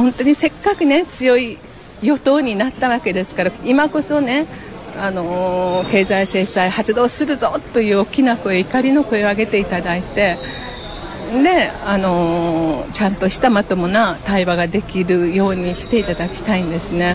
本当にせっかくね強い与党になったわけですから今こそねあの経済制裁発動するぞという大きな声怒りの声を上げていただいてであのちゃんとしたまともな対話ができるようにしていただきたいんですね。